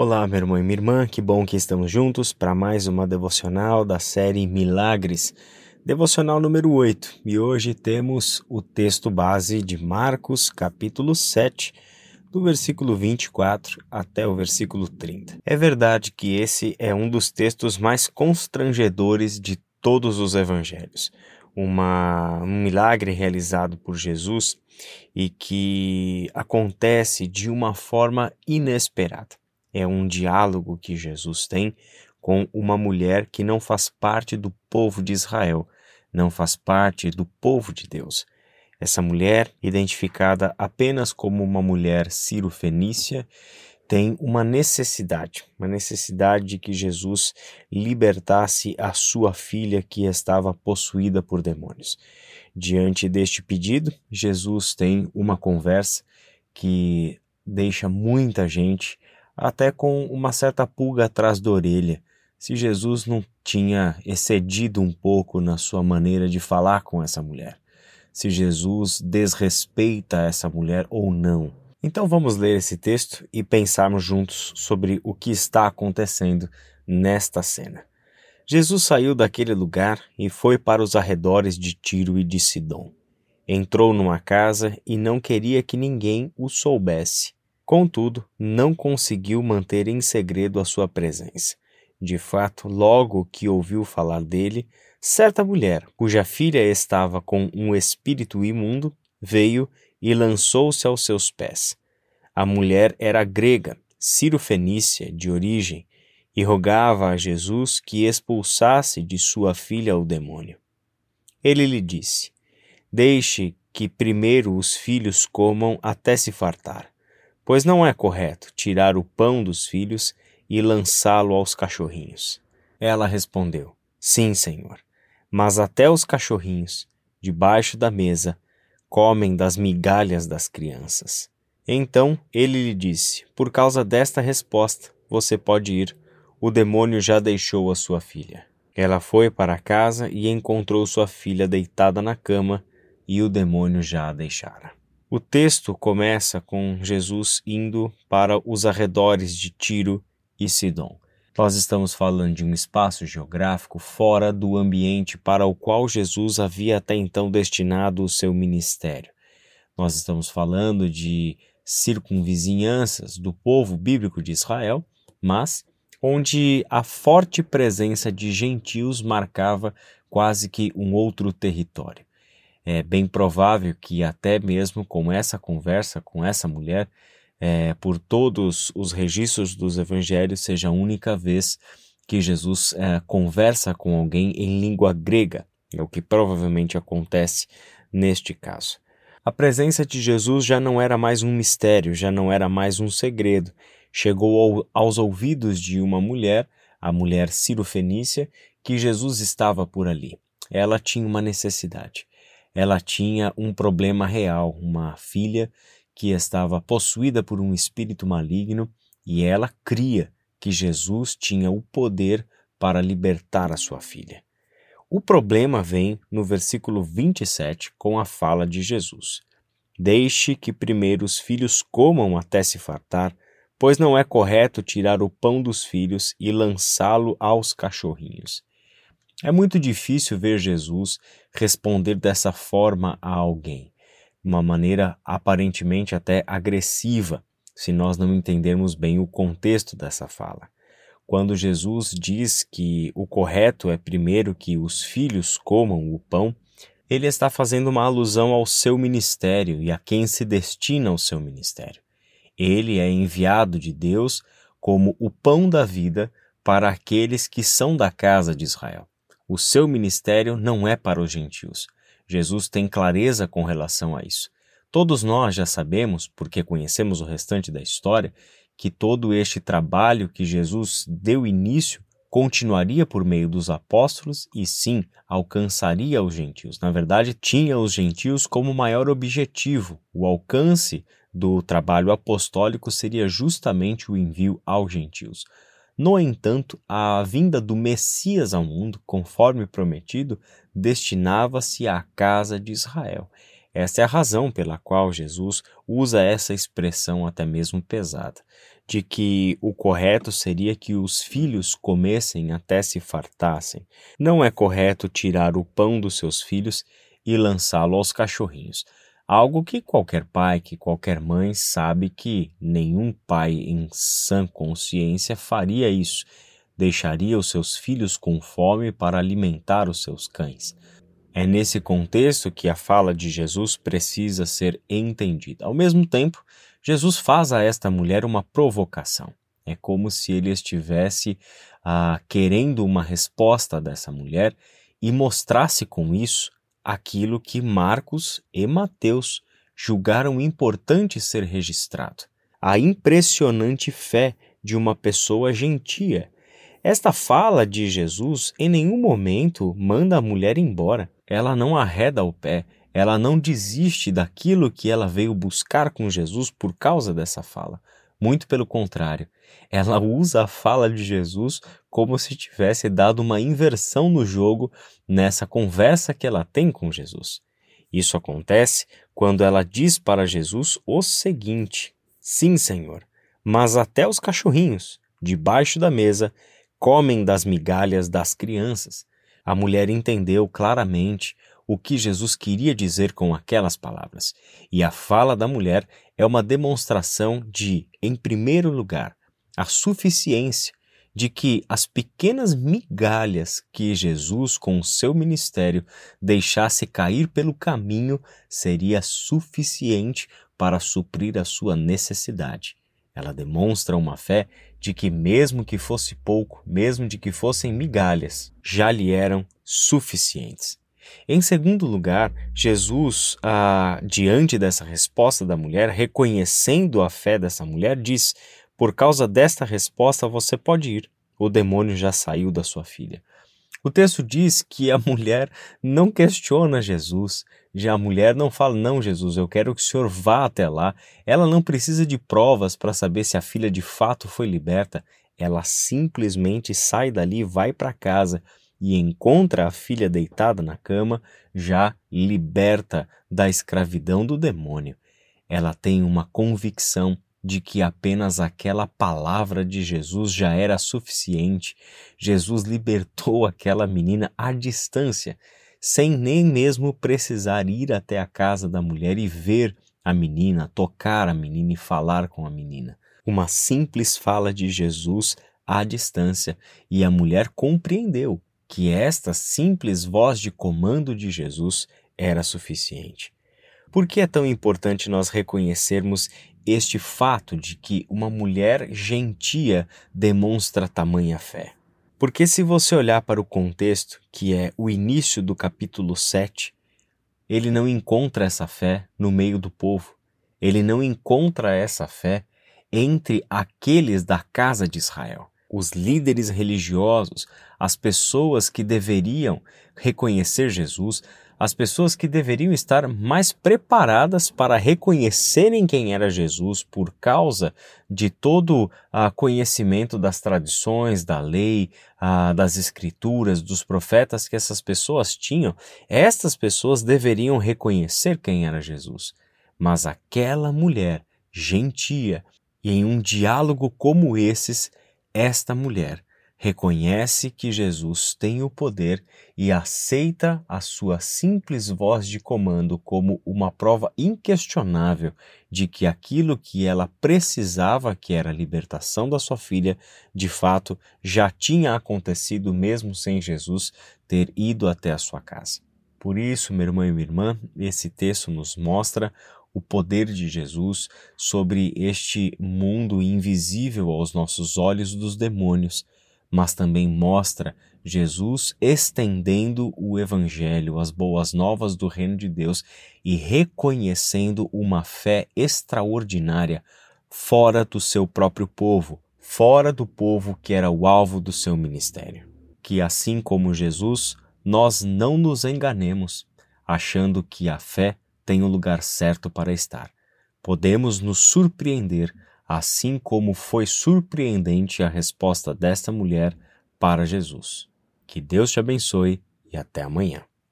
Olá, meu irmão e minha irmã, que bom que estamos juntos para mais uma devocional da série Milagres, devocional número 8. E hoje temos o texto base de Marcos, capítulo 7, do versículo 24 até o versículo 30. É verdade que esse é um dos textos mais constrangedores de todos os evangelhos. Uma, um milagre realizado por Jesus e que acontece de uma forma inesperada é um diálogo que Jesus tem com uma mulher que não faz parte do povo de Israel, não faz parte do povo de Deus. Essa mulher, identificada apenas como uma mulher ciro-fenícia, tem uma necessidade, uma necessidade de que Jesus libertasse a sua filha que estava possuída por demônios. Diante deste pedido, Jesus tem uma conversa que deixa muita gente até com uma certa pulga atrás da orelha, se Jesus não tinha excedido um pouco na sua maneira de falar com essa mulher, se Jesus desrespeita essa mulher ou não. Então vamos ler esse texto e pensarmos juntos sobre o que está acontecendo nesta cena. Jesus saiu daquele lugar e foi para os arredores de Tiro e de Sidom. Entrou numa casa e não queria que ninguém o soubesse Contudo, não conseguiu manter em segredo a sua presença. De fato, logo que ouviu falar dele, certa mulher, cuja filha estava com um espírito imundo, veio e lançou-se aos seus pés. A mulher era grega, Ciro-fenícia de origem, e rogava a Jesus que expulsasse de sua filha o demônio. Ele lhe disse: Deixe que primeiro os filhos comam até se fartar pois não é correto tirar o pão dos filhos e lançá-lo aos cachorrinhos. Ela respondeu: Sim, senhor, mas até os cachorrinhos, debaixo da mesa, comem das migalhas das crianças. Então ele lhe disse: Por causa desta resposta, você pode ir. O demônio já deixou a sua filha. Ela foi para casa e encontrou sua filha deitada na cama, e o demônio já a deixara. O texto começa com Jesus indo para os arredores de Tiro e Sidom. Nós estamos falando de um espaço geográfico fora do ambiente para o qual Jesus havia até então destinado o seu ministério. Nós estamos falando de circunvizinhanças do povo bíblico de Israel, mas onde a forte presença de gentios marcava quase que um outro território é bem provável que até mesmo com essa conversa com essa mulher, é, por todos os registros dos evangelhos, seja a única vez que Jesus é, conversa com alguém em língua grega, é o que provavelmente acontece neste caso. A presença de Jesus já não era mais um mistério, já não era mais um segredo. Chegou ao, aos ouvidos de uma mulher, a mulher Ciro-Fenícia, que Jesus estava por ali. Ela tinha uma necessidade ela tinha um problema real, uma filha que estava possuída por um espírito maligno e ela cria que Jesus tinha o poder para libertar a sua filha. O problema vem no versículo 27 com a fala de Jesus: Deixe que primeiro os filhos comam até se fartar, pois não é correto tirar o pão dos filhos e lançá-lo aos cachorrinhos. É muito difícil ver Jesus responder dessa forma a alguém, uma maneira aparentemente até agressiva, se nós não entendermos bem o contexto dessa fala. Quando Jesus diz que o correto é primeiro que os filhos comam o pão, ele está fazendo uma alusão ao seu ministério e a quem se destina o seu ministério. Ele é enviado de Deus como o pão da vida para aqueles que são da casa de Israel. O seu ministério não é para os gentios. Jesus tem clareza com relação a isso. Todos nós já sabemos, porque conhecemos o restante da história, que todo este trabalho que Jesus deu início continuaria por meio dos apóstolos e sim alcançaria os gentios. Na verdade, tinha os gentios como maior objetivo. O alcance do trabalho apostólico seria justamente o envio aos gentios. No entanto, a vinda do Messias ao mundo, conforme prometido, destinava-se à casa de Israel. Essa é a razão pela qual Jesus usa essa expressão até mesmo pesada. de que o correto seria que os filhos comessem até se fartassem. Não é correto tirar o pão dos seus filhos e lançá-lo aos cachorrinhos. Algo que qualquer pai, que qualquer mãe sabe que nenhum pai em sã consciência faria isso. Deixaria os seus filhos com fome para alimentar os seus cães. É nesse contexto que a fala de Jesus precisa ser entendida. Ao mesmo tempo, Jesus faz a esta mulher uma provocação. É como se ele estivesse ah, querendo uma resposta dessa mulher e mostrasse com isso aquilo que Marcos e Mateus julgaram importante ser registrado: a impressionante fé de uma pessoa gentia. Esta fala de Jesus em nenhum momento manda a mulher embora. Ela não arreda o pé, ela não desiste daquilo que ela veio buscar com Jesus por causa dessa fala. Muito pelo contrário, ela usa a fala de Jesus como se tivesse dado uma inversão no jogo nessa conversa que ela tem com Jesus. Isso acontece quando ela diz para Jesus o seguinte: Sim, Senhor, mas até os cachorrinhos, debaixo da mesa, comem das migalhas das crianças. A mulher entendeu claramente o que Jesus queria dizer com aquelas palavras. E a fala da mulher é uma demonstração de, em primeiro lugar, a suficiência de que as pequenas migalhas que Jesus, com o seu ministério, deixasse cair pelo caminho seria suficiente para suprir a sua necessidade. Ela demonstra uma fé de que, mesmo que fosse pouco, mesmo de que fossem migalhas, já lhe eram suficientes. Em segundo lugar, Jesus, ah, diante dessa resposta da mulher, reconhecendo a fé dessa mulher, diz: Por causa desta resposta você pode ir, o demônio já saiu da sua filha. O texto diz que a mulher não questiona Jesus, já a mulher não fala, não, Jesus, eu quero que o senhor vá até lá. Ela não precisa de provas para saber se a filha de fato foi liberta. Ela simplesmente sai dali, vai para casa e encontra a filha deitada na cama, já liberta da escravidão do demônio. Ela tem uma convicção de que apenas aquela palavra de Jesus já era suficiente. Jesus libertou aquela menina à distância, sem nem mesmo precisar ir até a casa da mulher e ver a menina, tocar a menina e falar com a menina. Uma simples fala de Jesus à distância e a mulher compreendeu que esta simples voz de comando de Jesus era suficiente. Por que é tão importante nós reconhecermos este fato de que uma mulher gentia demonstra tamanha fé? Porque se você olhar para o contexto, que é o início do capítulo 7, ele não encontra essa fé no meio do povo. Ele não encontra essa fé entre aqueles da casa de Israel os líderes religiosos, as pessoas que deveriam reconhecer Jesus, as pessoas que deveriam estar mais preparadas para reconhecerem quem era Jesus por causa de todo o ah, conhecimento das tradições, da lei, ah, das escrituras, dos profetas que essas pessoas tinham, estas pessoas deveriam reconhecer quem era Jesus. Mas aquela mulher gentia, e em um diálogo como esses, esta mulher reconhece que Jesus tem o poder e aceita a sua simples voz de comando como uma prova inquestionável de que aquilo que ela precisava, que era a libertação da sua filha, de fato já tinha acontecido mesmo sem Jesus ter ido até a sua casa. Por isso, meu irmão e minha irmã, esse texto nos mostra o poder de Jesus sobre este mundo invisível aos nossos olhos dos demônios, mas também mostra Jesus estendendo o Evangelho, as boas novas do Reino de Deus e reconhecendo uma fé extraordinária fora do seu próprio povo, fora do povo que era o alvo do seu ministério. Que assim como Jesus, nós não nos enganemos, achando que a fé tem o lugar certo para estar. Podemos nos surpreender, assim como foi surpreendente a resposta desta mulher para Jesus. Que Deus te abençoe e até amanhã.